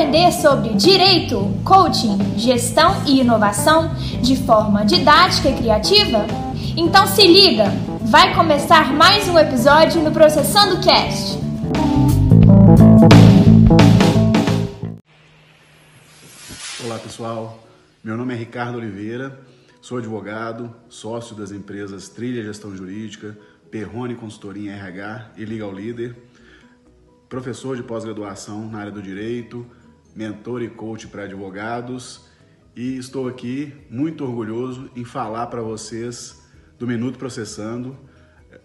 aprender sobre direito, coaching, gestão e inovação de forma didática e criativa? Então se liga, vai começar mais um episódio no Processando Cast. Olá pessoal, meu nome é Ricardo Oliveira, sou advogado, sócio das empresas Trilha Gestão Jurídica, Perrone Consultoria RH e Legal Líder, professor de pós-graduação na área do direito, mentor e coach para advogados e estou aqui muito orgulhoso em falar para vocês do Minuto Processando,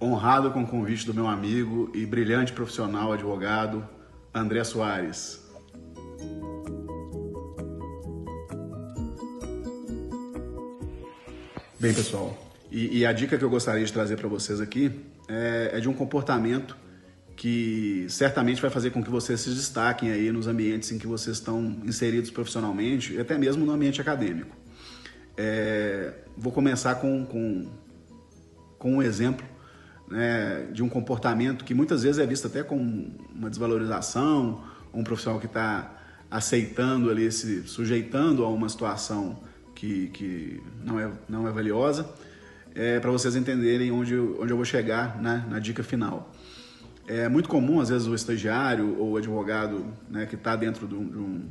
honrado com o convite do meu amigo e brilhante profissional advogado André Soares. Bem, pessoal, e, e, a dica que eu gostaria de trazer para vocês aqui é, é, de um comportamento que certamente vai fazer com que vocês se destaquem aí nos ambientes em que vocês estão inseridos profissionalmente e até mesmo no ambiente acadêmico. É, vou começar com, com, com um exemplo né, de um comportamento que muitas vezes é visto até como uma desvalorização, um profissional que está aceitando ali, se sujeitando a uma situação que, que não, é, não é valiosa, é, para vocês entenderem onde, onde eu vou chegar né, na dica final. É muito comum, às vezes, o estagiário ou o advogado né, que está dentro de, um,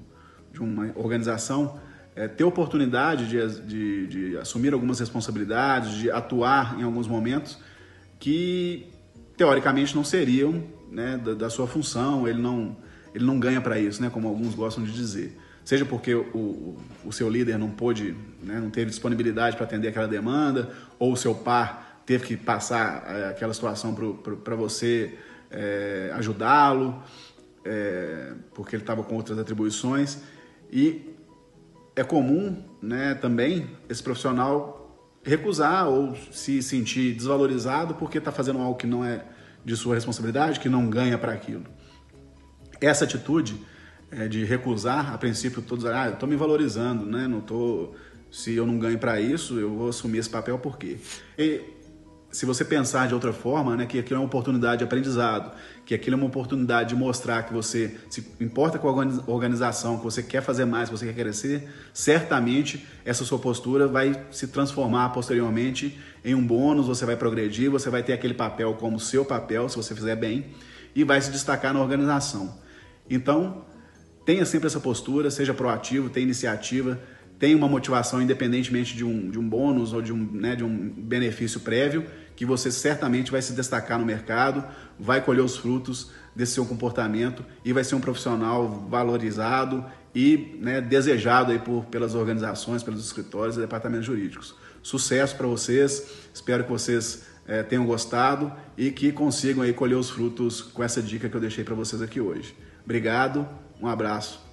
de, uma organização é, ter oportunidade de, de, de, assumir algumas responsabilidades, de atuar em alguns momentos que, teoricamente, não seriam né, da, da, sua função, ele não, ele não ganha para isso, né, como alguns gostam de dizer. Seja porque o, o seu líder não pôde, né, não teve disponibilidade para atender aquela demanda, ou o seu par teve que passar é, aquela situação para você é, ajudá-lo, é, porque ele estava com outras atribuições. E é comum né, também esse profissional recusar ou se sentir desvalorizado porque está fazendo algo que não é de sua responsabilidade, que não ganha para aquilo. Essa atitude é, de recusar, a princípio todos, ah, eu estou me valorizando, né? Não tô, se eu não ganho para isso, eu vou assumir esse papel por quê? E se você pensar de outra forma, né, que aquilo é uma oportunidade de aprendizado, que aquilo é uma oportunidade de mostrar que você se importa com a organização, que você quer fazer mais, que você quer crescer, certamente essa sua postura vai se transformar posteriormente em um bônus, você vai progredir, você vai ter aquele papel como seu papel, se você fizer bem, e vai se destacar na organização. Então, tenha sempre essa postura, seja proativo, tenha iniciativa, tenha uma motivação independentemente de um, de um bônus ou de um, né, de um benefício prévio, que você certamente vai se destacar no mercado, vai colher os frutos desse seu comportamento e vai ser um profissional valorizado e né, desejado aí por, pelas organizações, pelos escritórios e departamentos jurídicos. Sucesso para vocês, espero que vocês é, tenham gostado e que consigam aí colher os frutos com essa dica que eu deixei para vocês aqui hoje. Obrigado, um abraço.